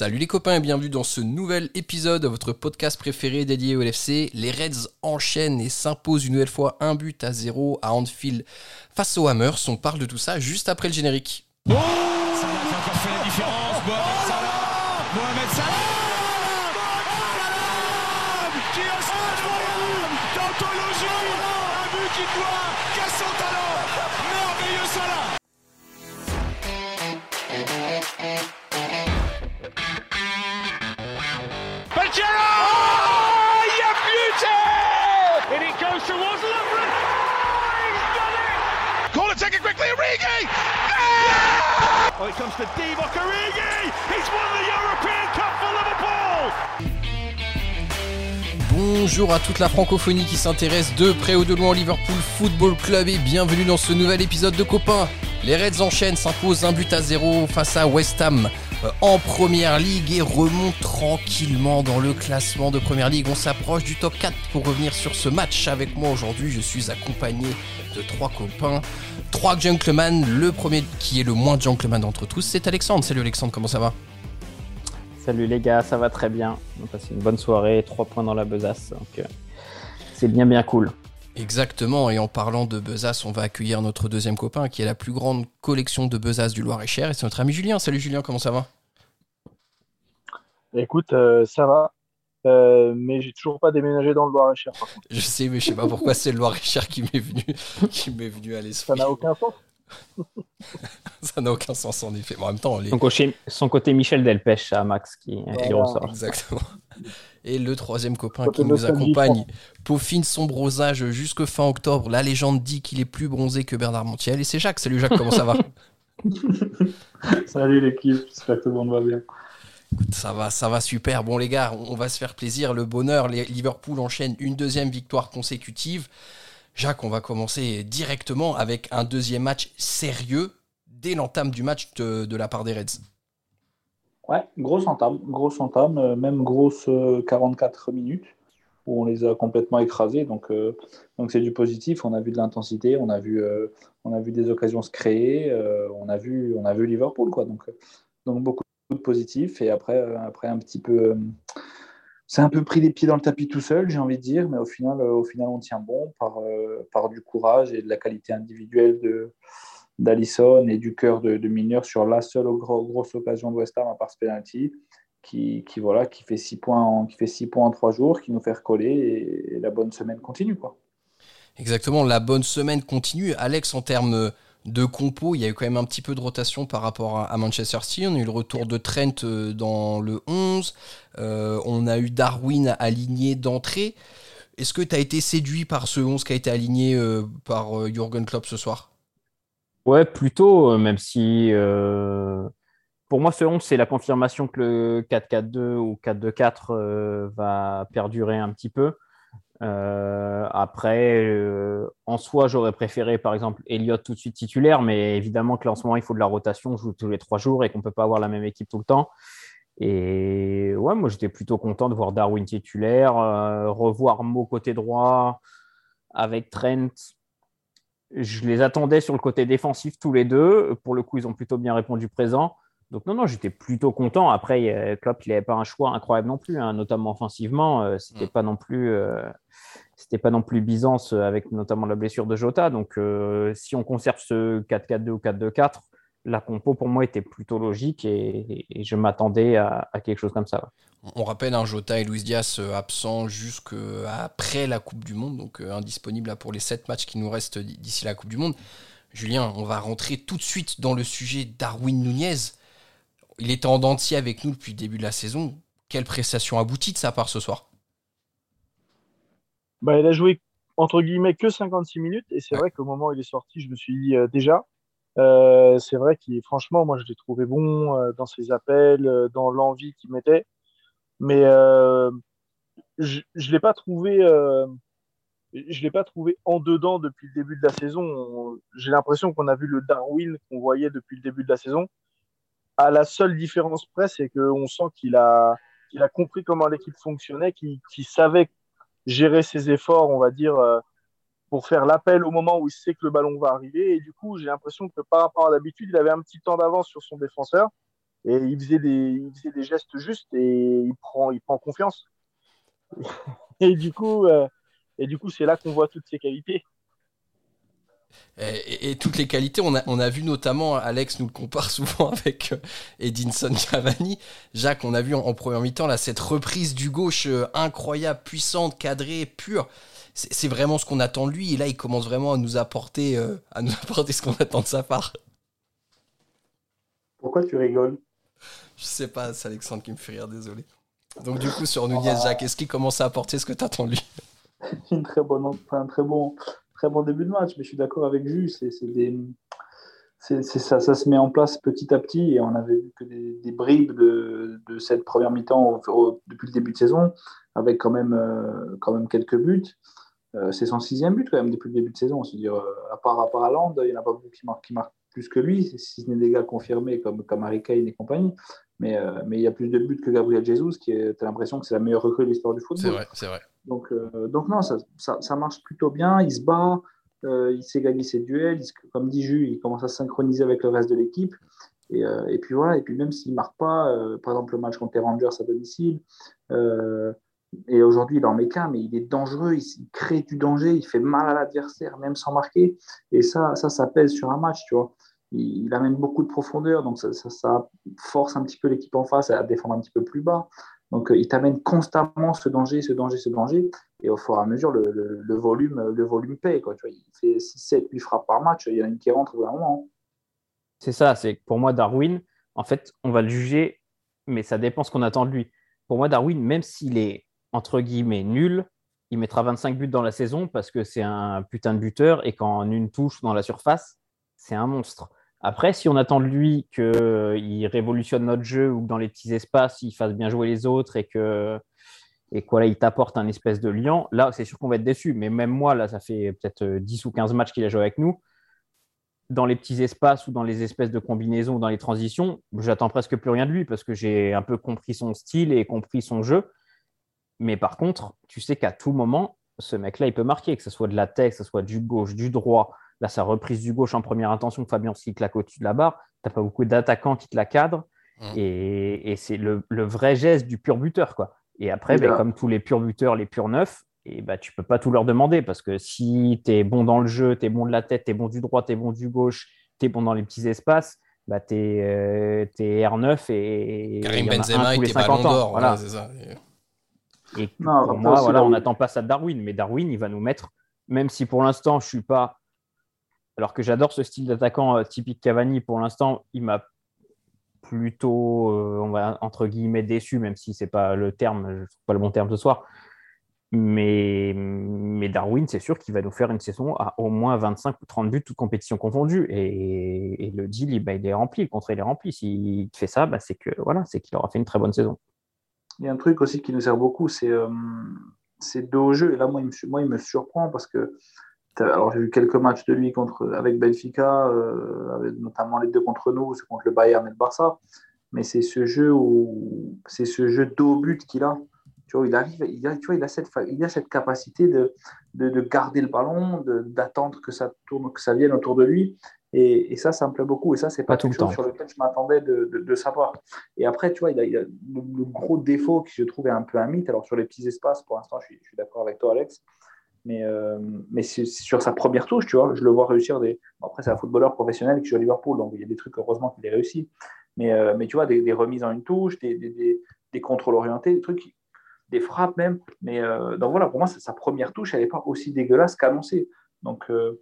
Salut les copains et bienvenue dans ce nouvel épisode de votre podcast préféré dédié au LFC. Les Reds enchaînent et s'imposent une nouvelle fois un but à zéro à Anfield face aux Hammers. On parle de tout ça juste après le générique. Oh Salah qui a encore fait la différence. Mohamed Salah Mohamed Salah Qui a incroyable D'anthologie Un but qui doit it quickly, Origi! Oh, it comes to Divock Origi! He's won the European Cup for Liverpool! Bonjour à toute la francophonie qui s'intéresse de près ou de loin au Liverpool Football Club et bienvenue dans ce nouvel épisode de Copains. Les Reds enchaînent, s'imposent un but à zéro face à West Ham en Première Ligue et remontent tranquillement dans le classement de Première Ligue. On s'approche du top 4 pour revenir sur ce match avec moi aujourd'hui. Je suis accompagné de trois copains, trois gentlemen. Le premier qui est le moins gentleman d'entre tous, c'est Alexandre. Salut Alexandre, comment ça va? Salut les gars, ça va très bien. On a passé une bonne soirée, trois points dans la besace. Donc euh, c'est bien bien cool. Exactement, et en parlant de besace, on va accueillir notre deuxième copain qui est la plus grande collection de besace du Loir-et-Cher, et c'est notre ami Julien. Salut Julien, comment ça va? Écoute, euh, ça va. Euh, mais j'ai toujours pas déménagé dans le Loir-et-Cher. Je sais, mais je sais pas pourquoi c'est le Loir-et-Cher qui m'est venu, qui m'est venu à Ça l'esprit. n'a aucun sens. Ça n'a aucun sens en effet. Mais en même temps, les... Son côté, son côté Michel Delpech à Max qui, qui ressort. Exactement. Et le troisième copain qui nous accompagne peaufine son bronzage jusque fin octobre. La légende dit qu'il est plus bronzé que Bernard Montiel. Et c'est Jacques. Salut Jacques, comment ça va Salut l'équipe, j'espère que tout le monde va bien. Écoute, Ça va, ça va super. Bon les gars, on va se faire plaisir. Le bonheur, les- Liverpool enchaîne une deuxième victoire consécutive. Jacques, on va commencer directement avec un deuxième match sérieux dès l'entame du match de, de la part des Reds. Ouais, grosse entame, grosse entame, euh, même grosse euh, 44 minutes où on les a complètement écrasés. Donc, euh, donc c'est du positif. On a vu de l'intensité, on a vu, euh, on a vu des occasions se créer, euh, on a vu, on a vu Liverpool quoi. Donc, euh, donc beaucoup de positif. Et après, euh, après un petit peu, euh, c'est un peu pris les pieds dans le tapis tout seul, j'ai envie de dire, mais au final, euh, au final, on tient bon par, euh, par du courage et de la qualité individuelle de d'Alisson et du cœur de, de Milner sur la seule gro- grosse occasion de West Ham à part ce penalty qui, voilà, qui fait 6 points, en- six points en 3 jours, qui nous fait recoller et, la bonne semaine continue. Quoi. Exactement, la bonne semaine continue. Alex, en termes de compo, il y a eu quand même un petit peu de rotation par rapport à, Manchester City. On a eu le retour de Trent euh, dans le 11. Euh, on a eu Darwin aligné d'entrée. Est-ce que tu as été séduit par ce 11 qui a été aligné euh, par Jürgen Klopp ce soir? Ouais, plutôt, euh, même si euh, pour moi ce 11 c'est la confirmation que le 4-4-2 ou 4-2-4 euh, va perdurer un petit peu. Après, en soi, j'aurais préféré par exemple Elliott tout de suite titulaire, mais évidemment que là en ce moment il faut de la rotation, on joue tous les trois jours et qu'on peut pas avoir la même équipe tout le temps. Et ouais, moi j'étais plutôt content de voir Darwin titulaire, revoir Mo côté droit avec Trent. Je les attendais sur le côté défensif tous les deux. Pour le coup, ils ont plutôt bien répondu présent. Donc non, non, j'étais plutôt content. Après, euh, Klopp, il n'avait pas un choix incroyable non plus, hein, notamment offensivement. Euh, c'était Mm. pas non plus, euh, c'était pas non plus Byzance avec notamment la blessure de Jota. Donc euh, si on conserve ce 4-4-2 ou 4-2-4, la compo pour moi était plutôt logique et, et je m'attendais à, à quelque chose comme ça. ouais. On rappelle un Jota et Luis Diaz euh, absents jusqu'après la Coupe du Monde, donc euh, indisponibles là, pour les 7 matchs qui nous restent d'ici la Coupe du Monde. Julien, on va rentrer tout de suite dans le sujet Darwin Nunez. Il était en dentier avec nous depuis le début de la saison. Quelle prestation aboutie de sa part ce soir? Bah, il a joué entre guillemets que 56 minutes et c'est Ouais. vrai qu'au moment où il est sorti, je me suis dit euh, déjà, euh, c'est vrai qu'il franchement, moi je l'ai trouvé bon euh, dans ses appels, euh, dans l'envie qu'il mettait, mais euh, je je l'ai pas trouvé, euh, je l'ai pas trouvé en dedans depuis le début de la saison. On- J'ai l'impression qu'on a vu le Darwin qu'on voyait depuis le début de la saison. À la seule différence près, c'est qu'on sent qu'il a, qu'il a compris comment l'équipe fonctionnait, qu'il savait gérer ses efforts, on va dire, pour faire l'appel au moment où il sait que le ballon va arriver. Et du coup, j'ai l'impression que par rapport à d'habitude, il avait un petit temps d'avance sur son défenseur. Et il faisait des, il faisait des gestes justes et il prend, il prend confiance. Et du coup, euh, et du coup, c'est là qu'on voit toutes ses qualités. Et, toutes les qualités, on a, on a vu notamment, Alex nous le compare souvent avec euh, Edinson Cavani. Jacques, on a vu en, en première mi-temps cette reprise du gauche euh, incroyable, puissante, cadrée, pure. C'est vraiment ce qu'on attend de lui. Et là, il commence vraiment à nous apporter, euh, à nous apporter ce qu'on attend de sa part. Pourquoi tu rigoles? Je sais pas, c'est Alexandre qui me fait rire, désolé. Donc du coup, sur Nunez, Jacques, est-ce qu'il commence à apporter ce que tu attends de lui? Une très bonne, un très bon, très bon début de match, mais je suis d'accord avec Jus. C'est des, c'est, ça, ça se met en place petit à petit et on avait vu que des, des bribes de, de, cette première mi-temps depuis le début de saison, avec quand même, euh, quand même quelques buts. Euh, c'est son sixième but quand même depuis le début de saison. C'est-à-dire, euh, à part, à part Land, il n'y en a pas beaucoup qui marquent, qui marquent plus que lui, si ce n'est des gars confirmés comme, comme Harry Kane et compagnie. Mais, euh, mais il y a plus de buts que Gabriel Jesus, qui est, as l'impression que c'est la meilleure recrue de l'histoire du football. C'est vrai, c'est vrai. Donc, donc non, ça, ça, ça, marche plutôt bien. Il se bat, il sait gagner ses duels. Il, comme dit Jus, il commence à synchroniser avec le reste de l'équipe. Et, et, puis voilà, et puis même s'il ne marque pas, par exemple le match contre les Rangers à domicile, et aujourd'hui il en met qu'un, mais il est dangereux, il, crée du danger, il fait mal à l'adversaire, même sans marquer. Et ça, ça, ça pèse sur un match, tu vois il, amène beaucoup de profondeur, donc ça, force un petit peu l'équipe en face à défendre un petit peu plus bas. Donc, euh, il t'amène constamment ce danger, ce danger, ce danger. Et au fur et à mesure, le, volume, le volume paye. Quoi. Tu vois, il fait 6, 7, 8 frappes par match. Il y en a une qui rentre vraiment. C'est ça. C'est pour moi, Darwin, en fait, on va le juger, mais ça dépend ce qu'on attend de lui. Pour moi, Darwin, même s'il est entre guillemets nul, il mettra 25 buts dans la saison parce que c'est un putain de buteur et qu'en une touche dans la surface, c'est un monstre. Après, si on attend de lui qu'il révolutionne notre jeu ou que dans les petits espaces, il fasse bien jouer les autres et que et quoi, là, il t'apporte un espèce de lien, là, c'est sûr qu'on va être déçu. Mais même moi, là, ça fait peut-être 10 ou 15 matchs qu'il a joué avec nous. Dans les petits espaces ou dans les espèces de combinaisons ou dans les transitions, j'attends presque plus rien de lui parce que j'ai un peu compris son style et compris son jeu. Mais par contre, tu sais qu'à tout moment, ce mec-là, il peut marquer, que ce soit de la tête, que ce soit du gauche, du droit, Là, sa reprise du gauche en première intention, Fabien qui claque au-dessus de la barre. Tu n'as pas beaucoup d'attaquants qui te la cadrent. Mmh. Et, et c'est le, le, vrai geste du pur buteur. Quoi. Et après, ben, comme tous les purs buteurs, les purs neufs, et bah, tu ne peux pas tout leur demander parce que si tu es bon dans le jeu, tu es bon de la tête, tu es bon du droit, tu es bon du gauche, tu es bon dans les petits espaces, bah, tu es, euh, es, R9 et. Karim Benzema, il était ballon d'or. Voilà. ça. Et non, pour moi, voilà, on n'attend pas ça de Darwin, mais Darwin, il va nous mettre, même si pour l'instant, je ne suis pas alors que j'adore ce style d'attaquant euh, typique Cavani, pour l'instant, il m'a plutôt, euh, on va entre guillemets, déçu, même si c'est pas le terme, pas le bon terme ce soir. Mais, mais Darwin, c'est sûr qu'il va nous faire une saison à au moins 25 ou 30 buts, toutes compétitions confondues. Et, et le deal, il, bah, il, est rempli, le contrat, il est rempli. S'il fait ça, bah, c'est que voilà, c'est qu'il aura fait une très bonne saison. Il y a un truc aussi qui nous sert beaucoup, c'est euh, deux au jeu. Et là, moi il, me, surprend parce que alors, j'ai vu quelques matchs de lui contre, avec Benfica, euh, notamment les deux contre nous, c'est contre le Bayern et le Barça. Mais c'est ce jeu où c'est ce jeu d'au but qu'il a. Tu vois, il arrive, il a, tu vois, il a cette, il a cette capacité de, de, de garder le ballon, d'attendre que ça tourne, que ça vienne autour de lui. Et, et, ça, ça me plaît beaucoup. Et ça, c'est pas, pas quelque chose sur lequel je m'attendais de, de, de, savoir. Et après, tu vois, il a, il a le, le, gros défaut qui je trouvais un peu un mythe. Alors, sur les petits espaces, pour l'instant, je suis, d'accord avec toi, Alex. Mais, euh, mais sur sa première touche, tu vois, je le vois réussir des. Bon, après, c'est un footballeur professionnel qui joue à Liverpool, donc il y a des trucs, heureusement, qu'il a réussi. Mais, euh, mais tu vois, des, des, remises en une touche, des, des, des contrôles orientés, des trucs, des frappes même. Mais euh, donc voilà, pour moi, sa première touche, elle n'est pas aussi dégueulasse qu'annoncée. Donc, euh,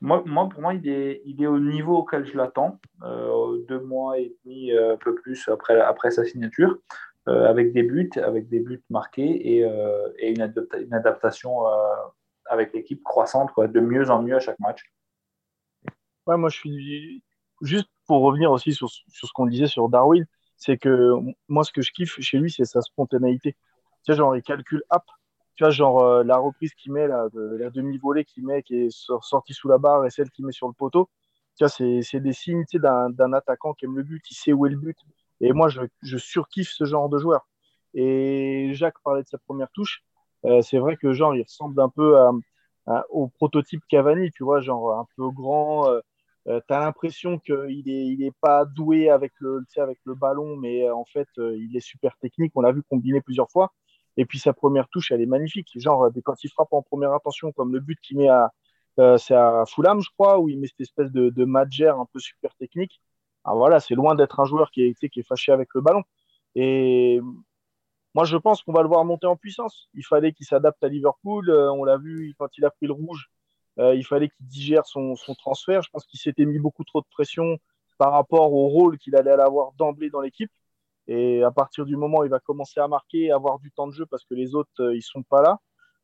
moi, pour moi, il est, il est au niveau auquel je l'attends, deux mois et demi, un peu plus après, après sa signature. Euh, avec des buts, avec des buts marqués et, euh, et une, adapta une, adaptation euh, avec l'équipe croissante, quoi, de mieux en mieux à chaque match. Ouais, moi je suis juste pour revenir aussi sur, sur ce qu'on disait sur Darwin, c'est que moi ce que je kiffe chez lui, c'est sa spontanéité. Tu vois, genre il calcule app. Tu vois, genre euh, la reprise qu'il met, la demi-volée qu'il met, qui est sous la barre et celle qu'il met sur le poteau. Tu vois, c'est des signes d'un attaquant qui aime le but, il sait où est le but. Et moi, je, surkiffe ce genre de joueur. Et Jacques parlait de sa première touche. Euh, c'est vrai que genre, il ressemble un peu au prototype Cavani, tu vois, genre un peu grand, euh, Euh, l'impression qu'il n'est est pas doué avec le, ballon, mais en fait, il est super technique. On l'a vu combiner plusieurs fois. Et puis sa première touche, elle est magnifique. Genre, quand il frappe en première intention, comme le but qu'il met à, c'est à Fulham, je crois, où il met cette espèce de, de un peu super technique. Ah, voilà, c'est loin d'être un joueur qui est, qui est fâché avec le ballon. Et moi, je pense qu'on va le voir monter en puissance. Il fallait qu'il s'adapte à Liverpool. on l'a vu quand il a pris le rouge euh, il fallait qu'il digère son, transfert. Je pense qu'il s'était mis beaucoup trop de pression par rapport au rôle qu'il allait avoir d'emblée dans l'équipe. Et à partir du moment où il va commencer à marquer, avoir du temps de jeu parce que les autres, euh, ils sont pas là,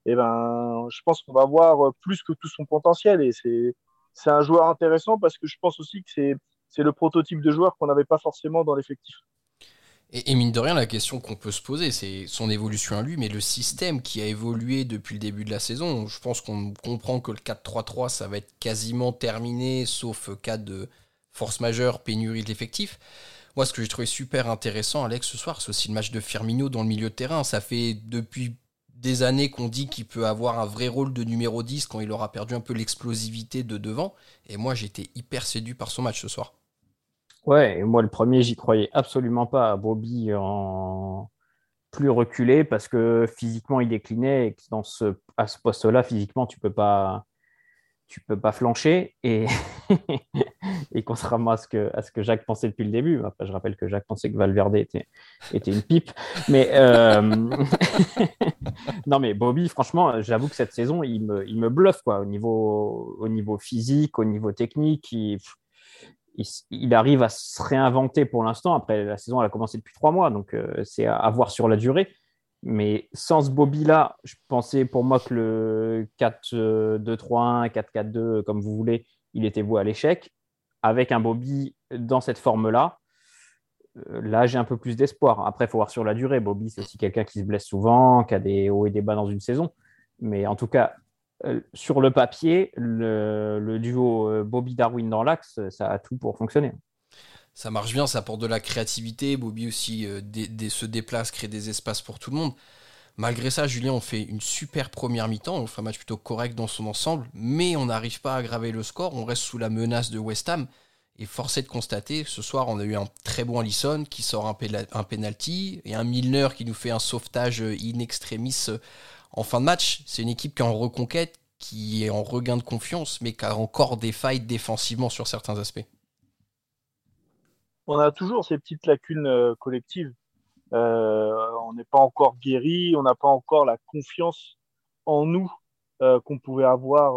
et eh ben, je pense qu'on va voir euh, plus que tout son potentiel. Et c'est, un joueur intéressant parce que je pense aussi que c'est, le prototype de joueur qu'on n'avait pas forcément dans l'effectif. Et, mine de rien, la question qu'on peut se poser, c'est son évolution à lui, mais le système qui a évolué depuis le début de la saison. Je pense qu'on comprend que le 4-3-3, ça va être quasiment terminé, sauf cas de force majeure, pénurie de. Moi, ce que j'ai trouvé super intéressant, Alex, ce soir, c'est aussi le match de Firmino dans le milieu de terrain. Ça fait depuis des années qu'on dit qu'il peut avoir un vrai rôle de numéro 10 quand il aura perdu un peu l'explosivité de devant. Et moi, j'étais hyper séduit par son match ce soir. Ouais, et moi le premier, j'y croyais absolument pas à Bobby en plus reculé parce que physiquement il déclinait et que dans ce, à ce poste-là, physiquement, tu peux pas tu peux pas flancher et, et contrairement à ce, que, à ce que Jacques pensait depuis le début, après je rappelle que Jacques pensait que Valverde était, était une pipe, mais euh, non mais Bobby, franchement, j'avoue que cette saison, il me, il me bluffe quoi, au niveau, au niveau physique, au niveau technique, il, il, arrive à se réinventer pour l'instant. Après, la saison, elle a commencé depuis trois mois, donc euh, c'est à, voir sur la durée. Mais sans ce Bobby-là, je pensais pour moi que le 4-2-3-1, 4-4-2, comme vous voulez, il était voué à l'échec. Avec un Bobby dans cette forme-là, euh, là, j'ai un peu plus d'espoir. Après, il faut voir sur la durée. Bobby, c'est aussi quelqu'un qui se blesse souvent, qui a des hauts et des bas dans une saison. Mais en tout cas, euh, sur le papier, le, duo euh, Bobby Darwin dans l'axe, ça a tout pour fonctionner. Ça marche bien, ça apporte de la créativité. Bobby aussi euh, se déplace, crée des espaces pour tout le monde. Malgré ça, Julien, on fait une super première mi-temps. On fait un match plutôt correct dans son ensemble, mais on n'arrive pas à aggraver le score. On reste sous la menace de West Ham. Et forcé de constater, ce soir, on a eu un très bon Allison qui sort un, un penalty et un Milner qui nous fait un sauvetage in extremis en fin de match, c'est une équipe qui est en reconquête, qui est en regain de confiance, mais qui a encore des failles défensivement sur certains aspects. On a toujours ces petites lacunes euh, collectives. Euh, on n'est pas encore guéri, on n'a pas encore la confiance en nous euh, qu'on pouvait avoir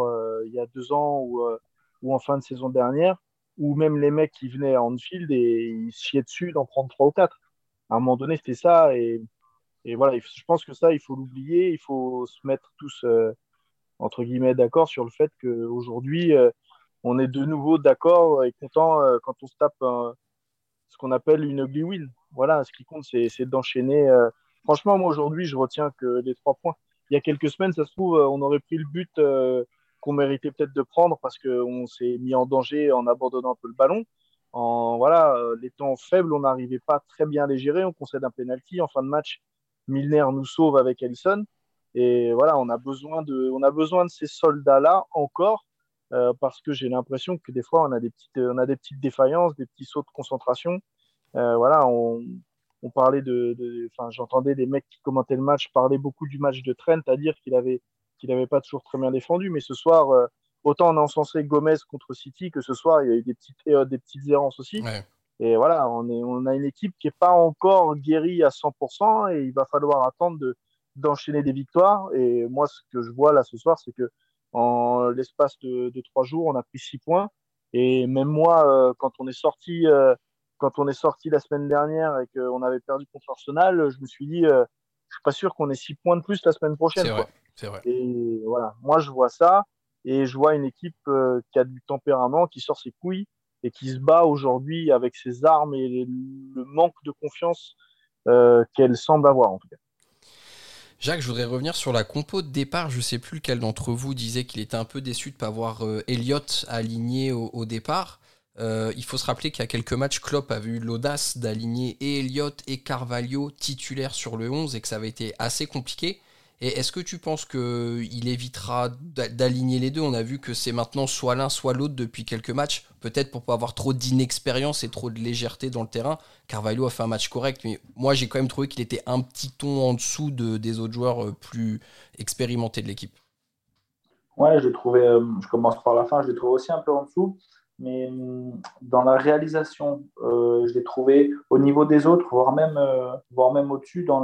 il y a deux ans ou, en fin de saison dernière, ou même les mecs qui venaient à Anfield et ils chiaient dessus d'en prendre trois ou quatre. À un moment donné, c'était ça. Et voilà, je pense que ça, il faut l'oublier. Il faut se mettre tous, entre guillemets, d'accord sur le fait qu'aujourd'hui, on est de nouveau d'accord et content quand on se tape ce qu'on appelle une ugly win. Voilà, ce qui compte, c'est d'enchaîner. Franchement, moi, aujourd'hui, je retiens que les trois points. Il y a quelques semaines, ça se trouve, on aurait pris le but qu'on méritait peut-être de prendre parce qu'on s'est mis en danger en abandonnant un peu le ballon. En voilà, les temps faibles, on n'arrivait pas très bien à les gérer. On concède un penalty en fin de match Milner nous sauve avec Allison. Et voilà, on a besoin de, on a besoin de ces soldats-là encore, euh, parce que j'ai l'impression que des fois, on a des petites, on a des petites défaillances, des petits sauts de concentration. Euh, voilà, on, on, parlait de, enfin, j'entendais des mecs qui commentaient le match parler beaucoup du match de Trent, à dire qu'il avait, qu'il n'avait pas toujours très bien défendu, mais ce soir, euh, autant on a encensé Gomez contre City que ce soir, il y a eu des petites, des petites errances aussi. Ouais. Et voilà, on, est, on a une équipe qui n'est pas encore guérie à 100% et il va falloir attendre de, d'enchaîner des victoires. Et moi, ce que je vois là ce soir, c'est que en l'espace de, trois jours, on a pris six points. Et même moi, euh, quand on est sorti, euh, quand on est sorti la semaine dernière et qu'on avait perdu contre Arsenal, je me suis dit, euh, je suis pas sûr qu'on ait six points de plus la semaine prochaine. C'est vrai, c'est vrai. Et voilà, moi je vois ça et je vois une équipe qui a du tempérament, qui sort ses couilles et qui se bat aujourd'hui avec ses armes et le manque de confiance euh, qu'elle semble avoir en tout cas. Jacques, je voudrais revenir sur la compo de départ. Je ne sais plus lequel d'entre vous disait qu'il était un peu déçu de ne pas voir euh, Elliott aligné au, départ. Euh, il faut se rappeler qu'il y a quelques matchs, Klopp avait eu l'audace d'aligner et Elliott et Carvalho titulaires sur le 11 et que ça avait été assez compliqué. Et est-ce que tu penses qu'il évitera d'aligner les deux? On a vu que c'est maintenant soit l'un, soit l'autre depuis quelques matchs. Peut-être pour pas avoir trop d'inexpérience et trop de légèreté dans le terrain. Carvalho a fait un match correct, mais moi j'ai quand même trouvé qu'il était un petit ton en dessous de, des autres joueurs euh, plus expérimentés de l'équipe. Ouais, je trouvais, euh, je commence par la fin, je l'ai trouvé aussi un peu en dessous. Mais hum, dans la réalisation, euh, je l'ai trouvé au niveau des autres, voire même, voire même au-dessus dans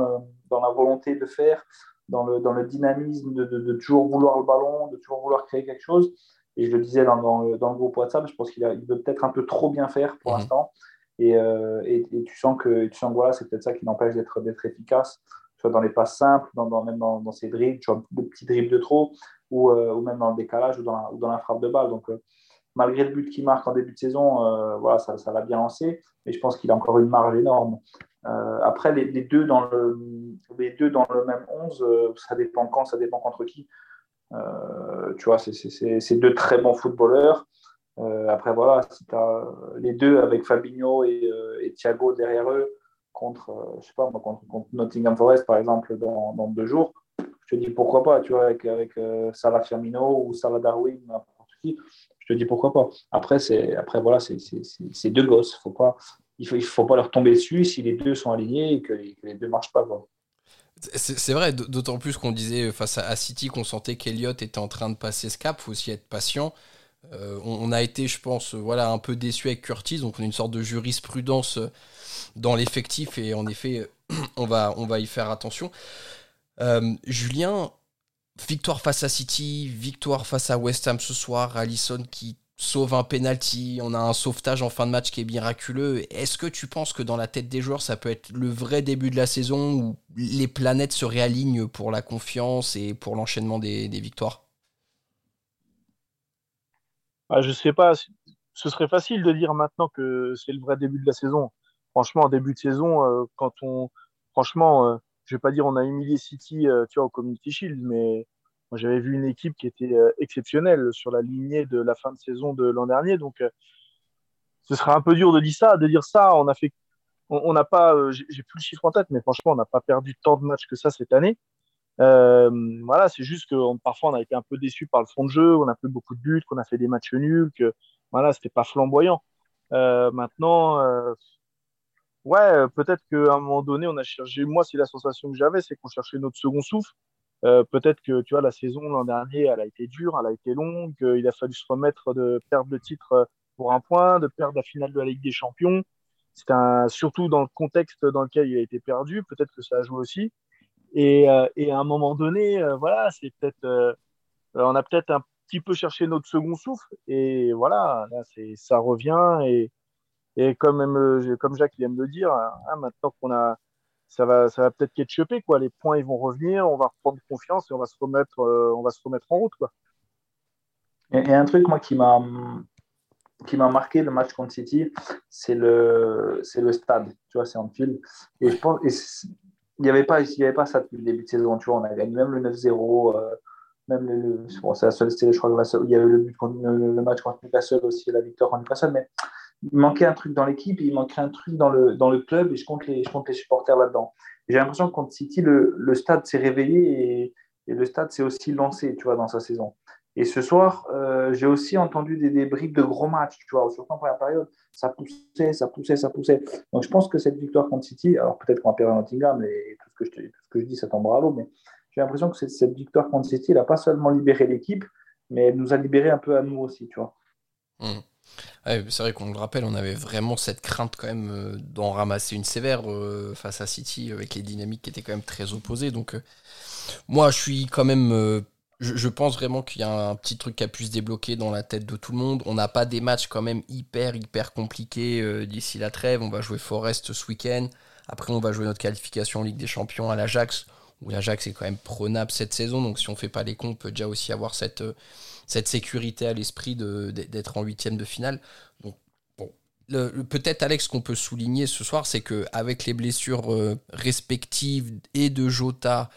la volonté de faire, dans le, dans le dynamisme de, de, toujours vouloir le ballon, de toujours vouloir créer quelque chose. Et je le disais dans, dans, le, dans le, groupe WhatsApp, je pense qu'il il veut peut-être un peu trop bien faire pour mhm. l'instant. Et, euh, et, et, tu sens que, tu sens voilà, c'est peut-être ça qui l'empêche d'être, d'être efficace, soit dans les passes simples, dans, dans même dans, dans, ses dribbles, de petits dribbles de trop, ou, euh, ou, même dans le décalage ou dans la, ou dans la frappe de balle. Donc, euh, malgré le but qu'il marque en début de saison, voilà, ça, ça l'a bien lancé. Mais je pense qu'il a encore une marge énorme. Euh, après, les, deux dans le, les deux dans le même 11, euh, ça dépend quand, ça dépend contre qui. Euh, tu vois, c'est deux très bons footballeurs. après, voilà, si tu as les deux avec Fabinho et, et Thiago derrière eux contre, je sais pas, contre, contre, Nottingham Forest, par exemple, dans, dans, deux jours, je te dis pourquoi pas, tu vois, avec, avec Salah Firmino ou Salah Darwin, n'importe qui, je te dis pourquoi pas. Après, après voilà, c'est deux gosses. Faut pas, il ne faut, pas leur tomber dessus si les deux sont alignés et que, les deux ne marchent pas. C'est vrai, d'autant plus qu'on disait face à, City qu'on sentait qu'Eliott était en train de passer ce cap, faut aussi être patient. Euh, on, a été, je pense, voilà, un peu déçu avec Curtis, donc on a une sorte de jurisprudence euh, dans l'effectif et en effet, on va, on va y faire attention. Euh, Julien, victoire face à City, victoire face à West Ham ce soir, Allison qui sauve un penalty, on a un sauvetage en fin de match qui est miraculeux. Est-ce que tu penses que dans la tête des joueurs, ça peut être le vrai début de la saison où les planètes se réalignent pour la confiance et pour l'enchaînement des, victoires? Ah, Je sais pas. Ce serait facile de dire maintenant que c'est le vrai début de la saison. Franchement, en début de saison, euh, quand on. Franchement, euh, je vais pas dire on a humilié City euh, tu vois, au Community Shield, mais j'avais vu une équipe qui était euh, exceptionnelle sur la lignée de la fin de saison de l'an dernier. Donc, euh, ce serait un peu dur de dire ça. De dire ça, on a fait, on n'a pas, euh, j'ai plus le chiffre en tête, mais franchement, on n'a pas perdu tant de matchs que ça cette année. Voilà, c'est juste que parfois on a été un peu déçu par le fond de jeu, on a fait beaucoup de buts, qu'on a fait des matchs nuls, que voilà, c'était pas flamboyant. Maintenant, ouais, peut-être qu'à un moment donné, on a cherché. Moi, c'est la sensation que j'avais, c'est qu'on cherchait notre second souffle. Euh, peut-être que tu vois la saison l'an dernier, elle a été dure, elle a été longue, il a fallu se remettre de perdre le titre pour un point, de perdre la finale de la Ligue des Champions. C'est un surtout dans le contexte dans lequel il a été perdu, peut-être que ça a joué aussi. Et, euh, et à un moment donné, euh, voilà, c'est peut-être, on a peut-être un petit peu cherché notre second souffle. Et voilà, ça revient. Et, et comme, même, comme Jacques il aime le dire, hein, maintenant qu'on a ça va, ça va peut-être ketchuper, quoi. Les points, ils vont revenir, on va reprendre confiance et on va se remettre, euh, on va se remettre en route, quoi. A un truc, moi, qui m'a, qui m'a marqué le match contre City, c'est le, c'est le stade, tu vois, c'est en fil. Et je pense, il n'y avait pas, il avait pas ça depuis le début de saison, tu vois, on a gagné même le 9-0, euh, même le, bon, c'est la seule, je crois, il y avait le but contre, le, le match contre Newcastle aussi, la victoire contre Newcastle, mais il manquait un truc dans l'équipe, il manquait un truc dans le, dans le club, et je compte les, je compte les supporters là-dedans. J'ai l'impression que contre City, le, le stade s'est réveillé et, et, le stade s'est aussi lancé, tu vois, dans sa saison. Et ce soir, euh, j'ai aussi entendu des, bribes de gros matchs, tu vois, surtout en première période, ça poussait, ça poussait, ça poussait. Donc je pense que cette victoire contre City, alors peut-être qu'on va perdre Nottingham, et tout ce que je, ce que je dis, ça tombera à l'eau, mais j'ai l'impression que cette, cette victoire contre City, elle n'a pas seulement libéré l'équipe, mais elle nous a libéré un peu à nous aussi, tu vois. Mmh c'est vrai qu'on le rappelle, on avait vraiment cette crainte quand même euh, d'en ramasser une sévère euh, face à City avec les dynamiques qui étaient quand même très opposées. Donc euh, moi, je suis quand même... Je, pense vraiment qu'il y a un petit truc qui a pu se débloquer dans la tête de tout le monde. On n'a pas des matchs quand même hyper, hyper compliqués d'ici la trêve. On va jouer Forest ce week-end. Après, on va jouer notre qualification en Ligue des Champions à l'Ajax, où l'Ajax est quand même prenable cette saison. Donc si on fait pas les comptes, on peut déjà aussi avoir cette cette sécurité à l'esprit d'être en huitième de finale. bon, peut-être Alex qu'on peut souligner ce soir, c'est que avec les blessures euh, respectives et de Jota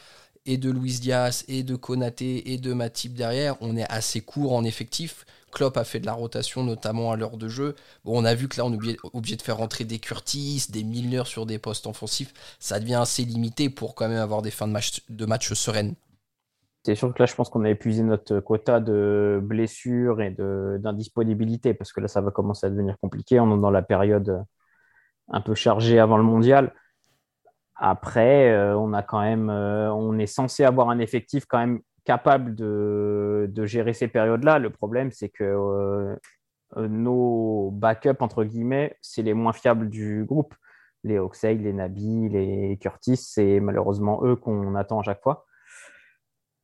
et de Luis Diaz et de Konaté et de Matip derrière, on est assez court en effectif. Klopp a fait de la rotation, notamment à l'heure de jeu. On a vu que là, on est obligé, de faire rentrer des Curtis, des Milner sur des postes offensifs. Ça devient assez limité pour quand même avoir des fins de match, de match sereines. C'est sûr que là, je pense qu'on a épuisé notre quota de blessures et d'indisponibilité, parce que là, ça va commencer à devenir compliqué. On est dans la période un peu chargée avant le mondial. Après, euh, on a quand même, euh, on est censé avoir un effectif quand même capable de, gérer ces périodes-là. Le problème, c'est que euh, nos backups, entre guillemets, c'est les moins fiables du groupe. Les Oxey, les Nabi, les Curtis, c'est malheureusement eux qu'on attend à chaque fois.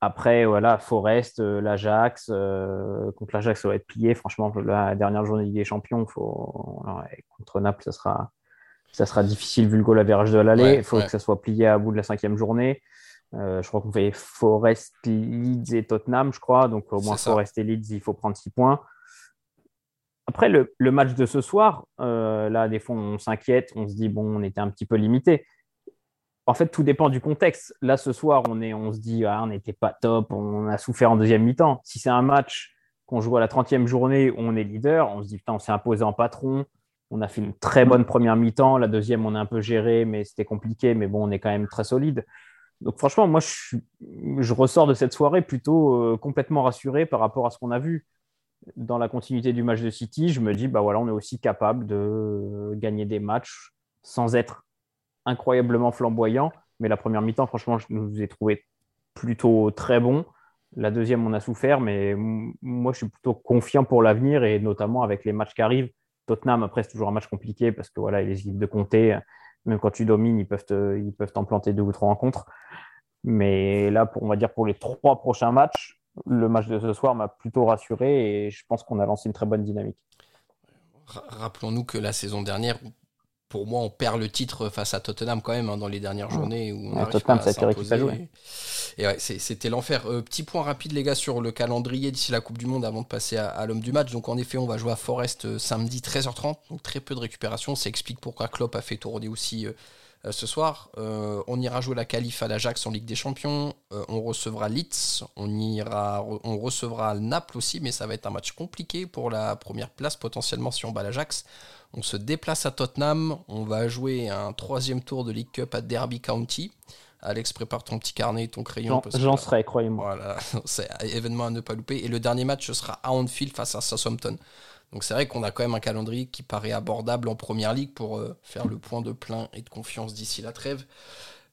Après, voilà, Forest, euh, l'Ajax, euh, contre l'Ajax, ça va être plié. Franchement, la dernière journée des Champions, faut... contre Naples, ça sera, ça sera difficile vu le goal average de l'aller. Il faut que ça soit plié à bout de la cinquième journée. Euh, je crois qu'on fait Forest, Leeds et Tottenham, je crois. Donc au moins Forest et Leeds, il faut prendre six points. Après, le, match de ce soir, là, des fois, on s'inquiète, on se dit, bon, on était un petit peu limité en fait, tout dépend du contexte. Là, ce soir, on, est, on se dit, ah, on n'était pas top, on a souffert en deuxième mi-temps. Si c'est un match qu'on joue à la 30e journée on est leader, on se dit, putain, on s'est imposé en patron, on a fait une très bonne première mi-temps. La deuxième, on a un peu géré, mais c'était compliqué, mais bon, on est quand même très solide. Donc, franchement, moi, je, je ressors de cette soirée plutôt euh, complètement rassuré par rapport à ce qu'on a vu. Dans la continuité du match de City, je me dis, bah voilà, on est aussi capable de gagner des matchs sans être incroyablement flamboyant. Mais la première mi-temps, franchement, je nous ai trouvé plutôt très bon. La deuxième, on a souffert, mais moi, je suis plutôt confiant pour l'avenir et notamment avec les matchs qui arrivent. Tottenham, après, c'est toujours un match compliqué parce que voilà, les équipes de comté, même quand tu domines, ils peuvent, ils peuvent t'en planter deux ou trois rencontres. Mais là, pour, on va dire pour les trois prochains matchs, le match de ce soir m'a plutôt rassuré et je pense qu'on a lancé une très bonne dynamique. Rappelons-nous que la saison dernière, pour moi, on perd le titre face à Tottenham quand même hein, dans les dernières journées où on Tottenham, ça Et, ouais, c'était l'enfer. Euh, petit point rapide, les gars, sur le calendrier d'ici la Coupe du Monde avant de passer à, l'homme du match. Donc, en effet, on va jouer à Forest euh, samedi 13h30. Donc, très peu de récupération. Ça explique pourquoi Klopp a fait tourner aussi euh, ce soir. on ira jouer la qualif à l'Ajax en Ligue des Champions. on recevra Leeds. On, ira, on recevra Naples aussi, mais ça va être un match compliqué pour la première place potentiellement si on bat l'Ajax. On se déplace à Tottenham. On va jouer un troisième tour de League Cup à Derby County. Alex, prépare ton petit carnet et ton crayon. J'en serai, croyez-moi. Voilà, c'est événement à ne pas louper. Et le dernier match, ce sera à Anfield face à Southampton. Donc c'est vrai qu'on a quand même un calendrier qui paraît abordable en première ligue pour euh, faire le point de plein et de confiance d'ici la trêve.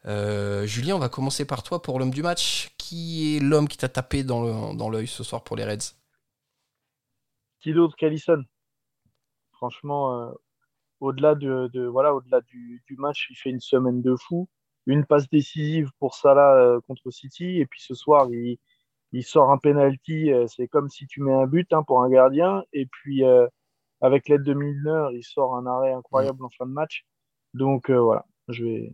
Euh, Julien, on va commencer par toi pour l'homme du match. Qui est l'homme qui t'a tapé dans l'œil ce soir pour les Reds? Qui d'autre qu'Alisson Franchement, euh, au-delà de, voilà, au-delà du, match, il fait une semaine de fou. Une passe décisive pour Salah euh, contre City, et puis ce soir, il, sort un penalty. Euh, c'est comme si tu mets un but hein, pour un gardien, et puis avec l'aide de Milner, il sort un arrêt incroyable en fin de match. Donc voilà, je vais,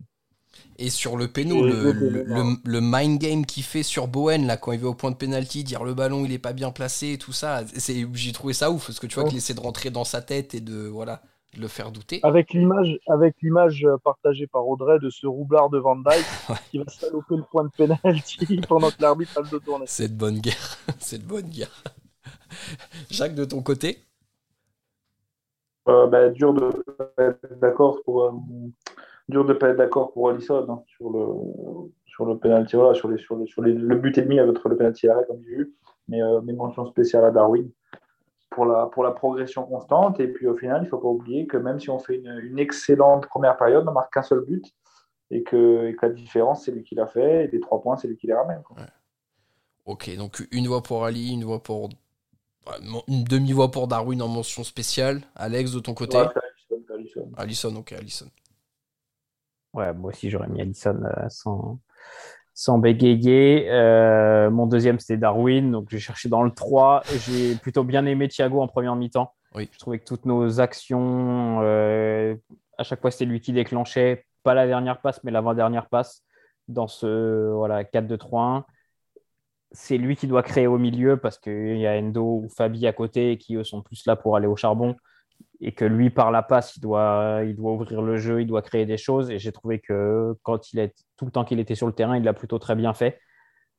et sur le péno, le, mind game qu'il fait sur Bowen, là, quand il va au point de penalty, dire le ballon il est pas bien placé, tout ça, j'ai trouvé ça ouf, parce que tu vois qu'il essaie de rentrer dans sa tête et de, voilà, le faire douter. Avec l'image, avec l'image partagée par Audrey de ce roublard de Van Dyke qui va saloper le point de penalty pendant que l'arbitre a le dos tourné. C'est de bonne guerre, c'est de bonne guerre. Jacques, de ton côté? Euh, bah, Dur de d'accord pour. Euh, dur de pas être d'accord pour Alisson hein, sur le sur le penalty, voilà, sur les sur les, sur les, le but et demi avec le penalty arrêt comme j'ai vu, mais euh, mes mentions spéciales à Darwin pour la pour la progression constante et puis au final il faut pas oublier que même si on fait une, une excellente première période, on marque qu'un seul but et que, et que, la différence c'est lui qui l'a fait et les trois points c'est lui qui les ramène. Ok donc une voix pour Ali, une voix pour une demi-voix pour Darwin en mention spéciale. Alex, de ton côté? Alisson, Alisson, ok, Alisson. Ouais, moi aussi, j'aurais mis Allison euh, sans, sans bégayer. Euh, mon deuxième, c'était Darwin. Donc, j'ai cherché dans le 3. J'ai plutôt bien aimé Thiago en première mi-temps. Oui. Je trouvais que toutes nos actions, euh, à chaque fois, c'était lui qui déclenchait. Pas la dernière passe, mais l'avant-dernière passe dans ce voilà, 4-2-3-1. C'est lui qui doit créer au milieu parce qu'il y a Endo ou Fabi à côté qui, eux, sont plus là pour aller au charbon et que lui, par la passe, il doit, il doit ouvrir le jeu, il doit créer des choses. Et j'ai trouvé que quand il est tout le temps qu'il était sur le terrain, il l'a plutôt très bien fait.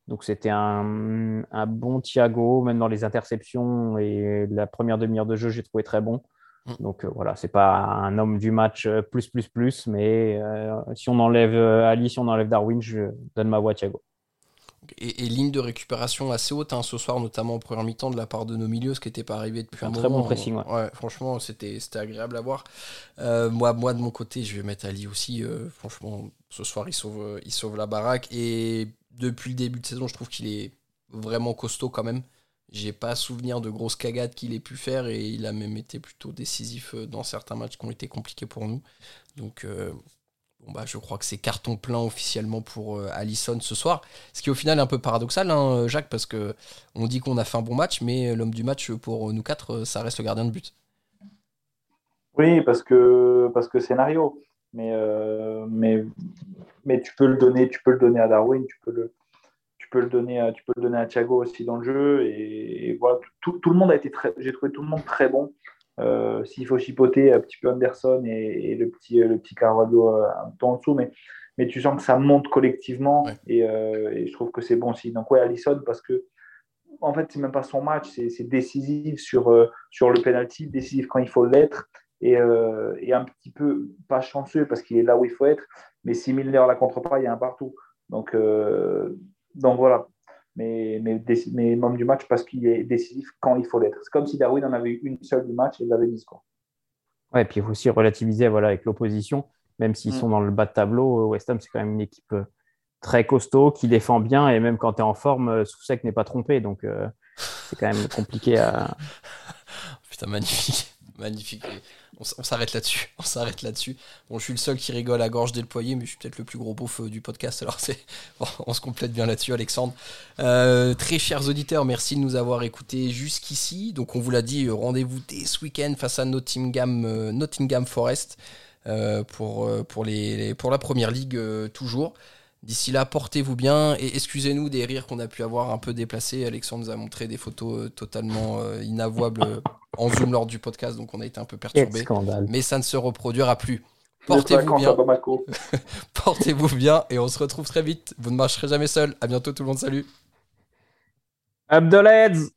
Donc c'était un, un, bon Thiago, même dans les interceptions et la première demi-heure de jeu, j'ai trouvé très bon. Mm. Donc euh, voilà, c'est pas un homme du match euh, plus plus plus, mais euh, si on enlève Ali, si on enlève Darwin, je donne ma voix à Thiago. Et, ligne de récupération assez haute hein, ce soir, notamment en première mi-temps de la part de nos milieux, ce qui n'était pas arrivé depuis un, un très bon pressing. Ouais. franchement, c'était agréable à voir. moi, moi, de mon côté, je vais mettre Ali aussi. franchement, ce soir, il sauve, il sauve la baraque. Et depuis le début de saison, je trouve qu'il est vraiment costaud quand même. J'ai pas souvenir de grosses cagades qu'il ait pu faire et il a même été plutôt décisif euh, dans certains matchs qui ont été compliqués pour nous. Donc euh, bon bah je crois que c'est carton plein officiellement pour euh, Allison ce soir. Ce qui est au final un peu paradoxal, hein, Jacques, parce que on dit qu'on a fait un bon match, mais l'homme du match pour nous quatre, ça reste le gardien de but. Oui, parce que parce que scénario. Mais, mais, mais tu peux le donner, tu peux le donner à Darwin, tu peux le, peux le donner, à, tu peux le donner à Thiago aussi dans le jeu. Et, voilà, tout, tout, le monde a été très, j'ai trouvé tout le monde très bon. Euh, s'il faut chipoter un petit peu Anderson et, le petit, le petit Carvalho euh, un peu en dessous, mais, mais tu sens que ça monte collectivement euh, et, je trouve que c'est bon aussi. Donc ouais, Allison parce que en fait c'est même pas son match, c'est décisif sur, sur le penalty, décisif quand il faut l'être et, et, un petit peu pas chanceux parce qu'il est là où il faut être, mais si Milner la contre pas, il y a un partout. Donc donc voilà. Mais, mais, mais membre du match parce qu'il est décisif quand il faut l'être. C'est comme si Darwin en avait eu une seule du match et il l'avait mis. Quoi. Ouais, et puis il faut aussi relativiser voilà, avec l'opposition, même s'ils mm. sont dans le bas de tableau. Euh, West Ham, c'est quand même une équipe euh, très costaud qui défend bien et même quand tu es en forme, euh, Soucek n'est pas trompé. Donc c'est quand même compliqué à. Putain, magnifique. Magnifique on, s'arrête là-dessus. On s'arrête là-dessus. Bon, je suis le seul qui rigole à gorge déployée, mais je suis peut-être le plus gros beauf du podcast. Alors, c'est on se complète bien là-dessus, Alexandre. Euh, très chers auditeurs, merci de nous avoir écoutés jusqu'ici. Donc, on vous l'a dit, rendez-vous dès ce week-end face à Nottingham, euh, Forest euh, pour, pour la première ligue toujours. D'ici là, portez-vous bien et excusez-nous des rires qu'on a pu avoir un peu déplacés. Alexandre nous a montré des photos totalement inavouables en zoom lors du podcast, donc on a été un peu perturbé. Mais ça ne se reproduira plus. Portez-vous bien. Portez-vous bien et on se retrouve très vite. Vous ne marcherez jamais seul. À bientôt tout le monde. Salut. Abdoleds